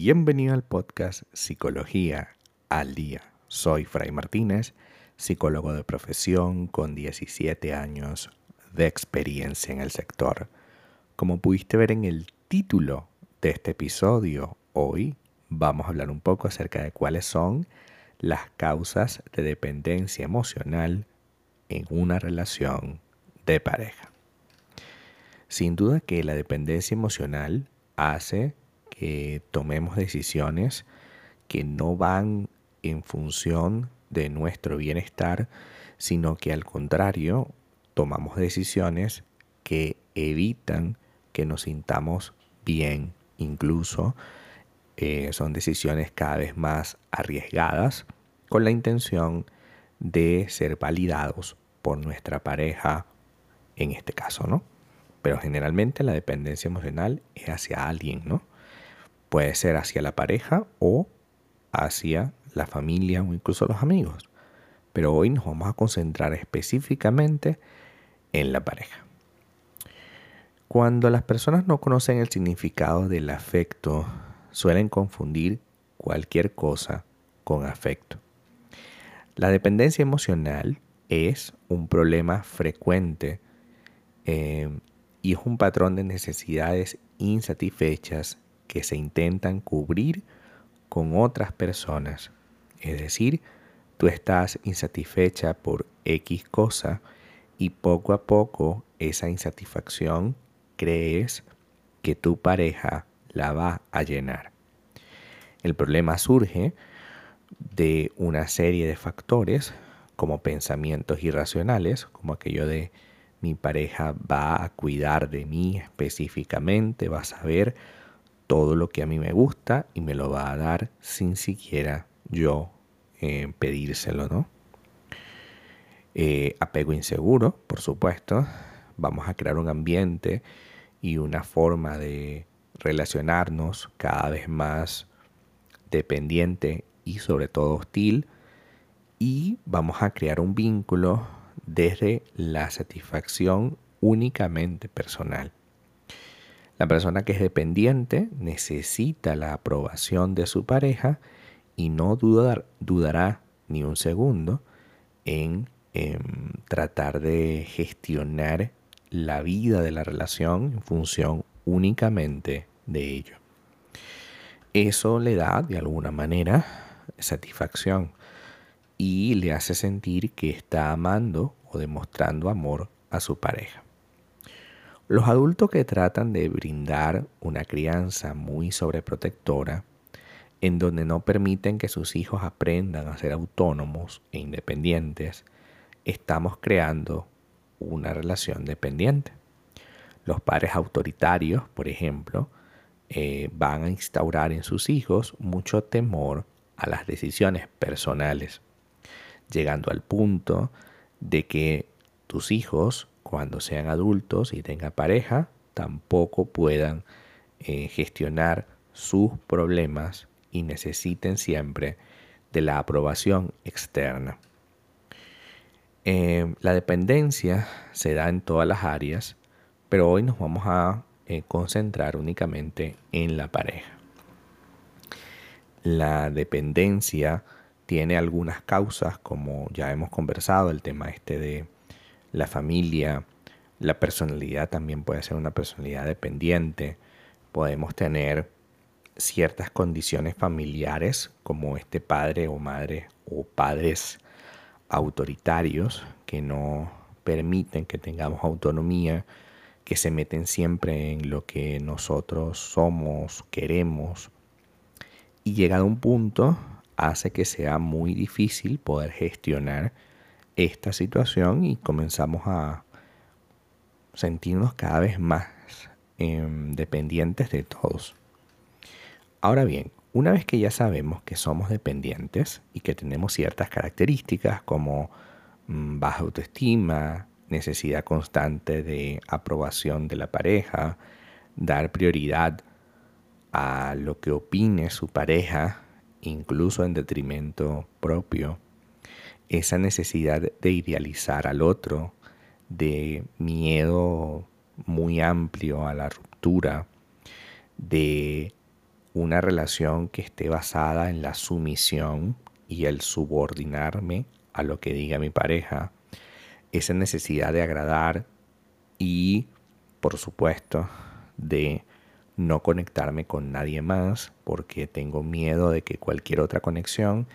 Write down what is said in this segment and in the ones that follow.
Bienvenido al podcast Psicología al Día. Soy Fray Martínez, psicólogo de profesión con 17 años de experiencia en el sector. Como pudiste ver en el título de este episodio, hoy vamos a hablar un poco acerca de cuáles son las causas de dependencia emocional en una relación de pareja. Sin duda que la dependencia emocional hace que tomemos decisiones que no van en función de nuestro bienestar, sino que al contrario, tomamos decisiones que evitan que nos sintamos bien, incluso eh, son decisiones cada vez más arriesgadas con la intención de ser validados por nuestra pareja en este caso, ¿no? Pero generalmente la dependencia emocional es hacia alguien, ¿no? Puede ser hacia la pareja o hacia la familia o incluso los amigos. Pero hoy nos vamos a concentrar específicamente en la pareja. Cuando las personas no conocen el significado del afecto, suelen confundir cualquier cosa con afecto. La dependencia emocional es un problema frecuente eh, y es un patrón de necesidades insatisfechas que se intentan cubrir con otras personas. Es decir, tú estás insatisfecha por X cosa y poco a poco esa insatisfacción crees que tu pareja la va a llenar. El problema surge de una serie de factores como pensamientos irracionales, como aquello de mi pareja va a cuidar de mí específicamente, va a saber todo lo que a mí me gusta y me lo va a dar sin siquiera yo eh, pedírselo, ¿no? Eh, apego inseguro, por supuesto. Vamos a crear un ambiente y una forma de relacionarnos cada vez más dependiente y sobre todo hostil. Y vamos a crear un vínculo desde la satisfacción únicamente personal. La persona que es dependiente necesita la aprobación de su pareja y no dudará ni un segundo en tratar de gestionar la vida de la relación en función únicamente de ello. Eso le da de alguna manera satisfacción y le hace sentir que está amando o demostrando amor a su pareja. Los adultos que tratan de brindar una crianza muy sobreprotectora, en donde no permiten que sus hijos aprendan a ser autónomos e independientes, estamos creando una relación dependiente. Los padres autoritarios, por ejemplo, eh, van a instaurar en sus hijos mucho temor a las decisiones personales, llegando al punto de que tus hijos, cuando sean adultos y tengan pareja, tampoco puedan eh, gestionar sus problemas y necesiten siempre de la aprobación externa. Eh, la dependencia se da en todas las áreas, pero hoy nos vamos a eh, concentrar únicamente en la pareja. La dependencia tiene algunas causas, como ya hemos conversado, el tema este de la familia, la personalidad también puede ser una personalidad dependiente. Podemos tener ciertas condiciones familiares como este padre o madre o padres autoritarios que no permiten que tengamos autonomía, que se meten siempre en lo que nosotros somos, queremos. Y llegado a un punto hace que sea muy difícil poder gestionar esta situación y comenzamos a sentirnos cada vez más em, dependientes de todos. Ahora bien, una vez que ya sabemos que somos dependientes y que tenemos ciertas características como mm, baja autoestima, necesidad constante de aprobación de la pareja, dar prioridad a lo que opine su pareja, incluso en detrimento propio, esa necesidad de idealizar al otro, de miedo muy amplio a la ruptura, de una relación que esté basada en la sumisión y el subordinarme a lo que diga mi pareja, esa necesidad de agradar y, por supuesto, de no conectarme con nadie más porque tengo miedo de que cualquier otra conexión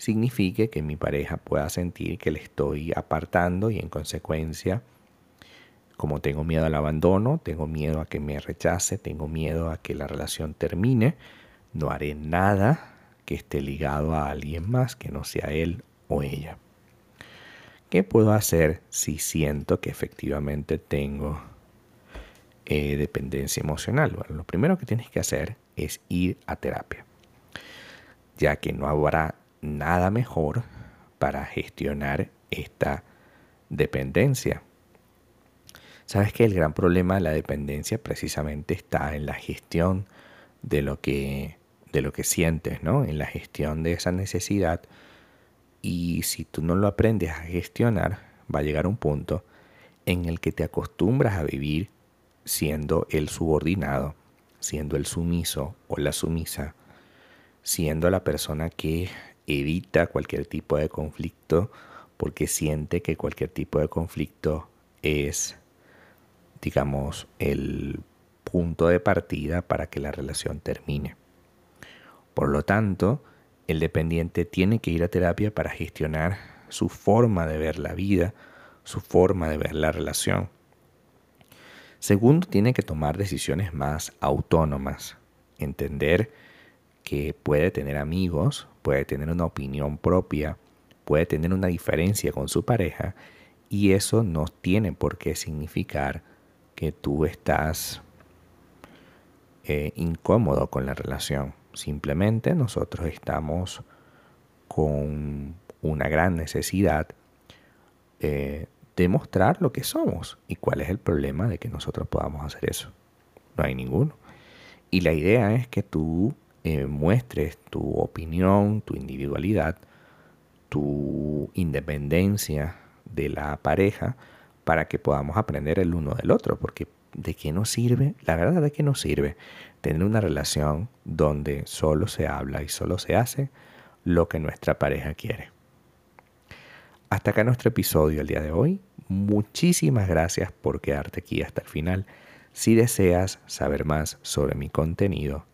signifique que mi pareja pueda sentir que le estoy apartando y en consecuencia, como tengo miedo al abandono, tengo miedo a que me rechace, tengo miedo a que la relación termine, no haré nada que esté ligado a alguien más que no sea él o ella. ¿Qué puedo hacer si siento que efectivamente tengo eh, dependencia emocional? Bueno, lo primero que tienes que hacer es ir a terapia, ya que no habrá nada mejor para gestionar esta dependencia. Sabes que el gran problema de la dependencia precisamente está en la gestión de lo que, de lo que sientes, ¿no? En la gestión de esa necesidad. Y si tú no lo aprendes a gestionar, va a llegar un punto en el que te acostumbras a vivir siendo el subordinado, siendo el sumiso o la sumisa, siendo la persona que evita cualquier tipo de conflicto porque siente que cualquier tipo de conflicto es, digamos, el punto de partida para que la relación termine. Por lo tanto, el dependiente tiene que ir a terapia para gestionar su forma de ver la vida, su forma de ver la relación. Segundo, tiene que tomar decisiones más autónomas, entender que puede tener amigos, puede tener una opinión propia, puede tener una diferencia con su pareja y eso no tiene por qué significar que tú estás eh, incómodo con la relación. Simplemente nosotros estamos con una gran necesidad eh, de mostrar lo que somos y cuál es el problema de que nosotros podamos hacer eso. No hay ninguno. Y la idea es que tú eh, muestres tu opinión, tu individualidad, tu independencia de la pareja para que podamos aprender el uno del otro, porque ¿de qué nos sirve? La verdad de qué nos sirve tener una relación donde solo se habla y solo se hace lo que nuestra pareja quiere. Hasta acá nuestro episodio el día de hoy. Muchísimas gracias por quedarte aquí hasta el final. Si deseas saber más sobre mi contenido,